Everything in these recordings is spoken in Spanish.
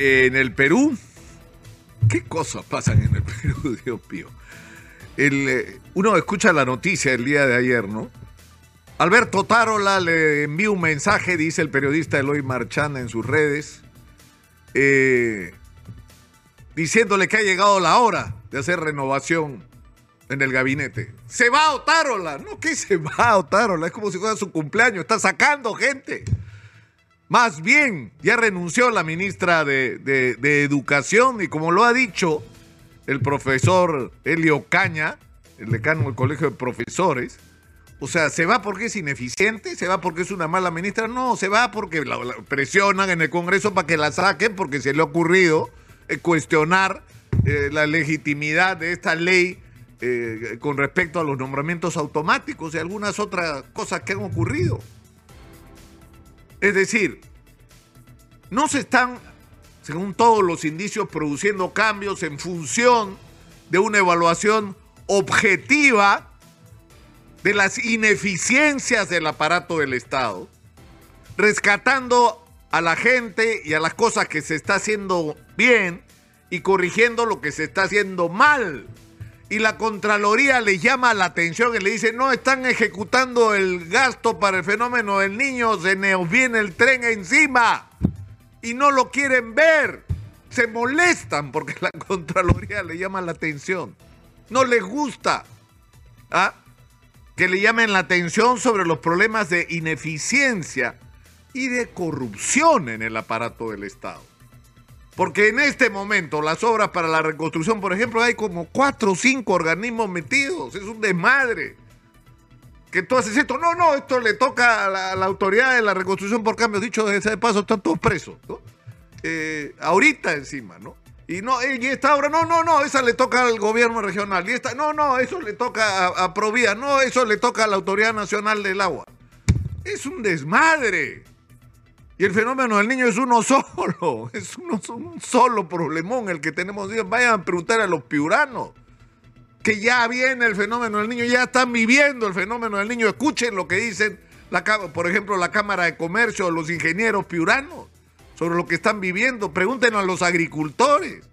en el Perú, ¿qué cosas pasan en el Perú, Dios mío? El, eh, uno escucha la noticia el día de ayer, ¿no? Alberto Tarola le envía un mensaje, dice el periodista Eloy Marchanda en sus redes, eh, diciéndole que ha llegado la hora de hacer renovación en el gabinete. Se va Otárola, no que se va Otárola, es como si fuera su cumpleaños, está sacando gente. Más bien, ya renunció la ministra de, de Educación y como lo ha dicho el profesor Helio Caña, el decano del Colegio de Profesores, o sea, ¿se va porque es ineficiente? ¿Se va porque es una mala ministra? No, se va porque la, presionan en el Congreso para que la saquen porque se le ha ocurrido eh, cuestionar eh, la legitimidad de esta ley eh, con respecto a los nombramientos automáticos y algunas otras cosas que han ocurrido. Es decir, no se están, según todos los indicios, produciendo cambios en función de una evaluación objetiva de las ineficiencias del aparato del Estado, rescatando a la gente y a las cosas que se está haciendo bien y corrigiendo lo que se está haciendo mal. Y la Contraloría le llama la atención y le dice, no están ejecutando el gasto para el fenómeno del niño, se nos viene el tren encima y no lo quieren ver. Se molestan porque la Contraloría le llama la atención. No les gusta. ¿Ah? que le llamen la atención sobre los problemas de ineficiencia y de corrupción en el aparato del Estado. Porque en este momento las obras para la reconstrucción, por ejemplo, hay como cuatro o cinco organismos metidos. Es un desmadre. Que tú haces esto. No, no, esto le toca a la, autoridad de la reconstrucción por cambio. Dicho de ese paso, están todos presos. Eh, ahorita encima, ¿no? Y no, y esta obra, no, no, no, esa le toca al gobierno regional. Y esta, no, no, eso le toca a, a Provía, no, eso le toca a la Autoridad Nacional del Agua. Es un desmadre. Y el fenómeno del niño es uno solo, es uno, un solo problemón el que tenemos. Vayan a preguntar a los piuranos que ya viene el fenómeno del niño, ya están viviendo el fenómeno del niño. Escuchen lo que dicen, la, por ejemplo, la Cámara de Comercio, los ingenieros piuranos sobre lo que están viviendo. Pregúntenlo a los agricultores.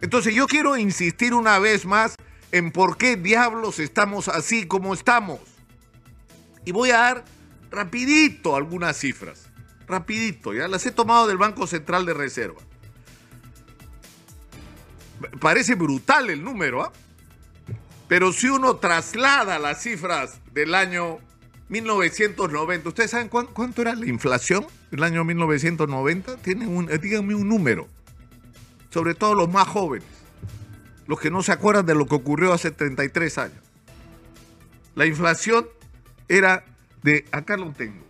Entonces yo quiero insistir una vez más en por qué diablos estamos así como estamos. Y voy a dar rapidito algunas cifras. Rapidito, ya las he tomado del Banco Central de Reserva. Parece brutal el número, ¿ah? Pero si uno traslada las cifras del año 1990. ¿Ustedes saben cuánto, era la inflación el año 1990? Tienen un, eh, díganme un número. Sobre todo los más jóvenes. Los que no se acuerdan de lo que ocurrió hace 33 años. La inflación era de, acá lo tengo,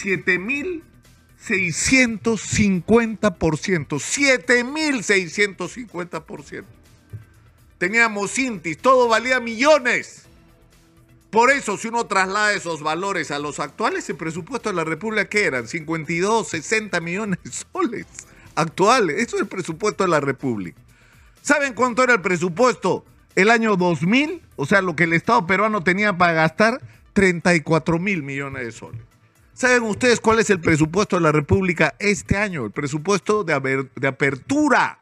7.650%. 7.650%. Teníamos Intis, todo valía millones. Por eso, si uno traslada esos valores a los actuales, el presupuesto de la República, ¿qué eran? 52, 60 millones de soles actuales. Eso es el presupuesto de la República. ¿Saben cuánto era el presupuesto el año 2000? O sea, lo que el Estado peruano tenía para gastar, 34 mil millones de soles. ¿Saben ustedes cuál es el presupuesto de la República este año? El presupuesto de, apertura,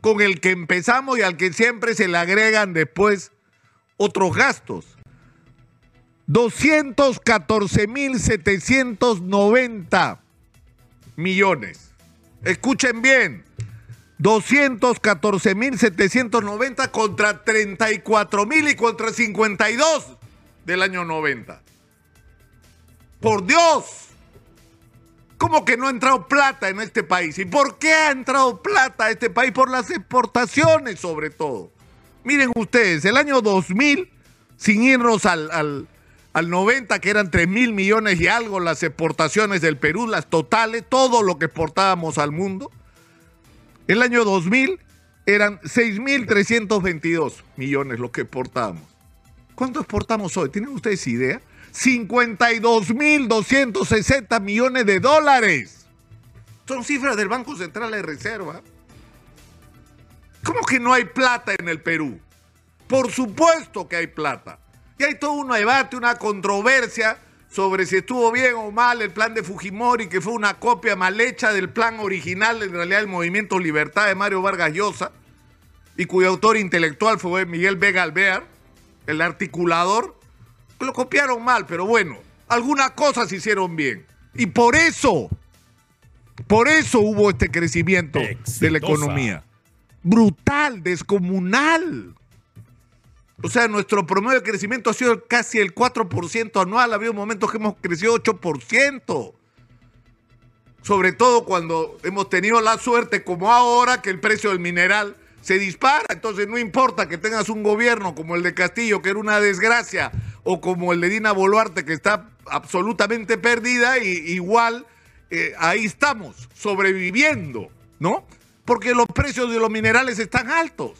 con el que empezamos y al que siempre se le agregan después otros gastos. 214.790 millones. Escuchen bien. 214.790 contra 34.000 y contra 52 del año 90. Por Dios. ¿Cómo que no ha entrado plata en este país? ¿Y por qué ha entrado plata a este país? Por las exportaciones sobre todo. Miren ustedes, el año 2000, sin irnos al al 90, que eran 3 mil millones y algo las exportaciones del Perú, las totales, todo lo que exportábamos al mundo. El año 2000 eran 6.322 millones lo que exportábamos. ¿Cuánto exportamos hoy? ¿Tienen ustedes idea? 52.260 millones de dólares. Son cifras del Banco Central de Reserva. ¿Cómo que no hay plata en el Perú? Por supuesto que hay plata. Y hay todo un debate, una controversia sobre si estuvo bien o mal el plan de Fujimori, que fue una copia mal hecha del plan original, en realidad, del Movimiento Libertad de Mario Vargas Llosa, y cuyo autor intelectual fue Miguel Vega Alvear, el articulador, lo copiaron mal, pero bueno, algunas cosas se hicieron bien. Y por eso, por eso hubo este crecimiento de la economía. Brutal, descomunal. O sea, nuestro promedio de crecimiento ha sido casi el 4% anual. Ha habido momentos que hemos crecido 8%. Sobre todo cuando hemos tenido la suerte, como ahora, que el precio del mineral se dispara. Entonces no importa que tengas un gobierno como el de Castillo, que era una desgracia, o como el de Dina Boluarte, que está absolutamente perdida, y igual eh, ahí estamos, sobreviviendo, ¿no? Porque los precios de los minerales están altos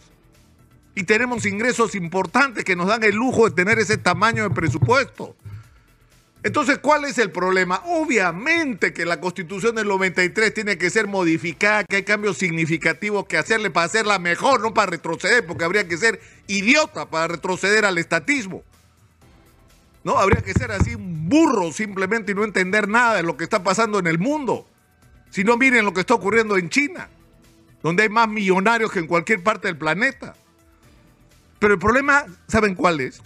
y tenemos ingresos importantes que nos dan el lujo de tener ese tamaño de presupuesto. Entonces, ¿cuál es el problema? Obviamente que la constitución del 93 tiene que ser modificada, que hay cambios significativos que hacerle para hacerla mejor, no para retroceder, porque habría que ser idiota para retroceder al estatismo. No, habría que ser así un burro simplemente y no entender nada de lo que está pasando en el mundo. Si no, miren lo que está ocurriendo en China, donde hay más millonarios que en cualquier parte del planeta. Pero el problema, ¿saben cuál es?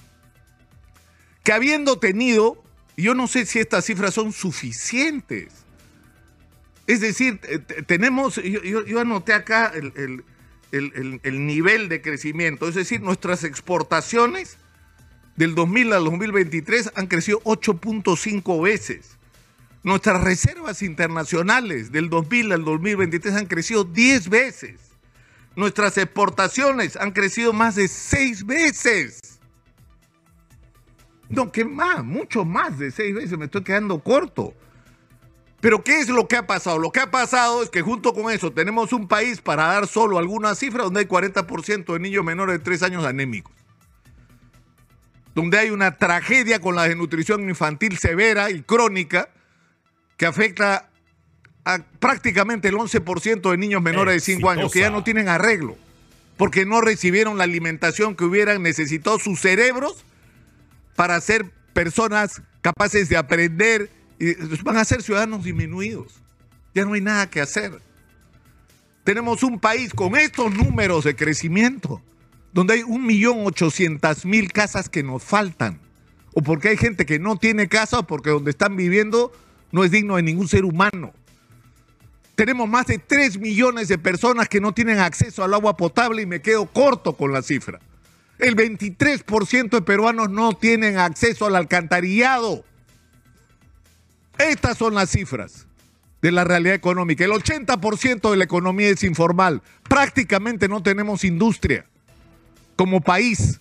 Que habiendo tenido, yo no sé si estas cifras son suficientes. Es decir, tenemos, yo, anoté acá el, el nivel de crecimiento, es decir, nuestras exportaciones del 2000 al 2023 han crecido 8.5 veces. Nuestras reservas internacionales del 2000 al 2023 han crecido 10 veces. Nuestras exportaciones han crecido más de 6 veces. No, ¿qué más? Mucho más de 6 veces. Me estoy quedando corto. Pero ¿qué es lo que ha pasado? Lo que ha pasado es que junto con eso tenemos un país, para dar solo algunas cifras, donde hay 40% de niños menores de 3 años anémicos donde hay una tragedia con la desnutrición infantil severa y crónica que afecta a prácticamente el 11% de niños menores de 5 años que ya no tienen arreglo porque no recibieron la alimentación que hubieran necesitado sus cerebros para ser personas capaces de aprender y van a ser ciudadanos disminuidos. Ya no hay nada que hacer. Tenemos un país con estos números de crecimiento donde hay 1.800.000 casas que nos faltan, o porque hay gente que no tiene casa, o porque donde están viviendo no es digno de ningún ser humano. Tenemos más de 3 millones de personas que no tienen acceso al agua potable y me quedo corto con la cifra. El 23% de peruanos no tienen acceso al alcantarillado. Estas son las cifras de la realidad económica. El 80% de la economía es informal. Prácticamente no tenemos industria como país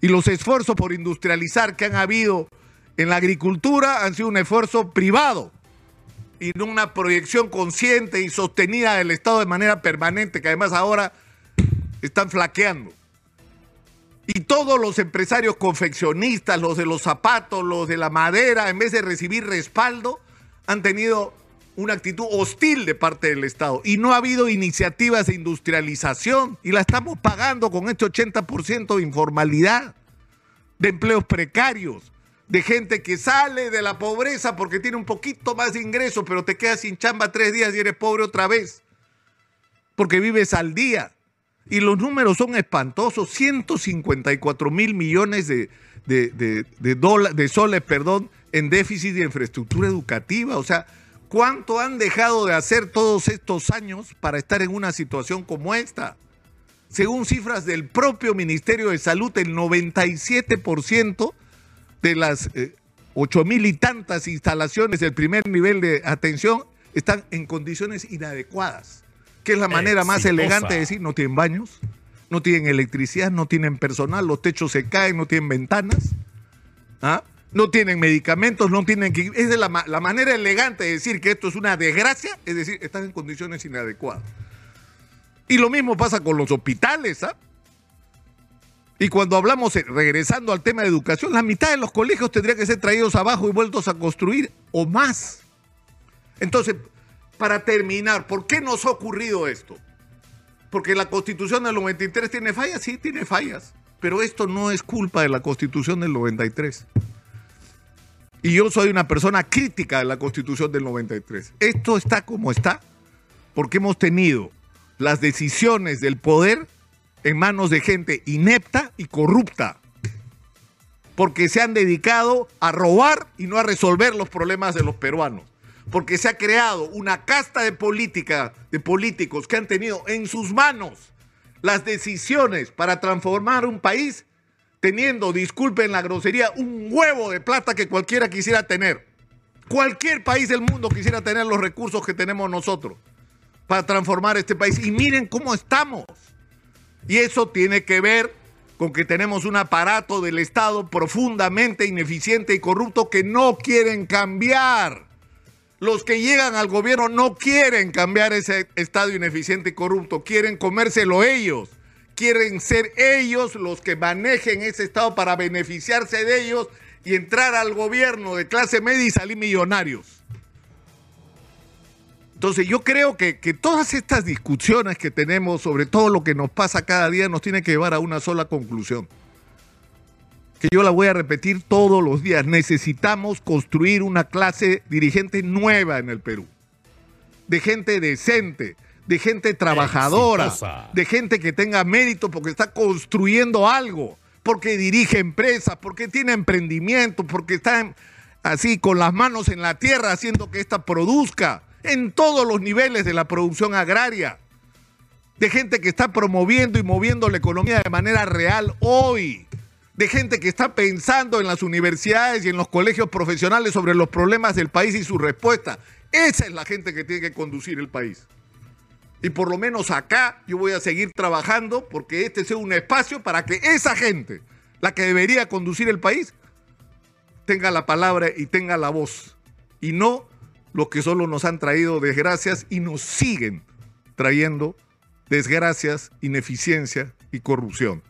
y los esfuerzos por industrializar que han habido en la agricultura han sido un esfuerzo privado y no una proyección consciente y sostenida del Estado de manera permanente, que además ahora están flaqueando. Y todos los empresarios confeccionistas, los de los zapatos, los de la madera, en vez de recibir respaldo, han tenido una actitud hostil de parte del Estado y no ha habido iniciativas de industrialización y la estamos pagando con este 80% de informalidad, de empleos precarios, de gente que sale de la pobreza porque tiene un poquito más de ingresos, pero te quedas sin chamba tres días y eres pobre otra vez, porque vives al día. Y los números son espantosos, 154 mil millones de, de, de, de soles perdón, en déficit de infraestructura educativa. O sea, ¿Cuánto han dejado de hacer todos estos años para estar en una situación como esta? Según cifras del propio Ministerio de Salud, el 97% de las eh, ocho mil y tantas instalaciones del primer nivel de atención están en condiciones inadecuadas, que es la manera más elegante de decir, no tienen baños, no tienen electricidad, no tienen personal, los techos se caen, no tienen ventanas. ¿ah? no tienen medicamentos, no tienen que... Es de la, manera elegante de decir que esto es una desgracia, es decir, están en condiciones inadecuadas. Y lo mismo pasa con los hospitales, ¿ah? Y cuando hablamos, eh, regresando al tema de educación, la mitad de los colegios tendrían que ser traídos abajo y vueltos a construir, o más. Entonces, para terminar, ¿por qué nos ha ocurrido esto? Porque la constitución del 93 tiene fallas, sí, tiene fallas, pero esto no es culpa de la constitución del 93. Y yo soy una persona crítica de la constitución del 93. Esto está como está porque hemos tenido las decisiones del poder en manos de gente inepta y corrupta. Porque se han dedicado a robar y no a resolver los problemas de los peruanos. Porque se ha creado una casta de política, de políticos que han tenido en sus manos las decisiones para transformar un país teniendo, disculpen la grosería, un huevo de plata que cualquiera quisiera tener. Cualquier país del mundo quisiera tener los recursos que tenemos nosotros para transformar este país. Y miren cómo estamos. Y eso tiene que ver con que tenemos un aparato del Estado profundamente ineficiente y corrupto que no quieren cambiar. Los que llegan al gobierno no quieren cambiar ese Estado ineficiente y corrupto, quieren comérselo ellos. Quieren ser ellos los que manejen ese Estado para beneficiarse de ellos y entrar al gobierno de clase media y salir millonarios. Entonces yo creo que, todas estas discusiones que tenemos sobre todo lo que nos pasa cada día nos tiene que llevar a una sola conclusión. Que yo la voy a repetir todos los días. Necesitamos construir una clase dirigente nueva en el Perú. De gente decente, de gente trabajadora, de gente que tenga mérito porque está construyendo algo, porque dirige empresas, porque tiene emprendimiento, porque está así con las manos en la tierra haciendo que ésta produzca en todos los niveles de la producción agraria, de gente que está promoviendo y moviendo la economía de manera real hoy, de gente que está pensando en las universidades y en los colegios profesionales sobre los problemas del país y su respuesta. Esa es la gente que tiene que conducir el país. Y por lo menos acá yo voy a seguir trabajando porque este sea un espacio para que esa gente, la que debería conducir el país, tenga la palabra y tenga la voz. Y no los que solo nos han traído desgracias y nos siguen trayendo desgracias, ineficiencia y corrupción.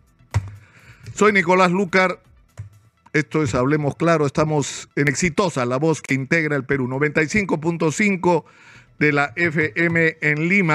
Soy Nicolás Lucar. Esto es Hablemos Claro. Estamos en Exitosa, la voz que integra el Perú. 95.5 de la FM en Lima.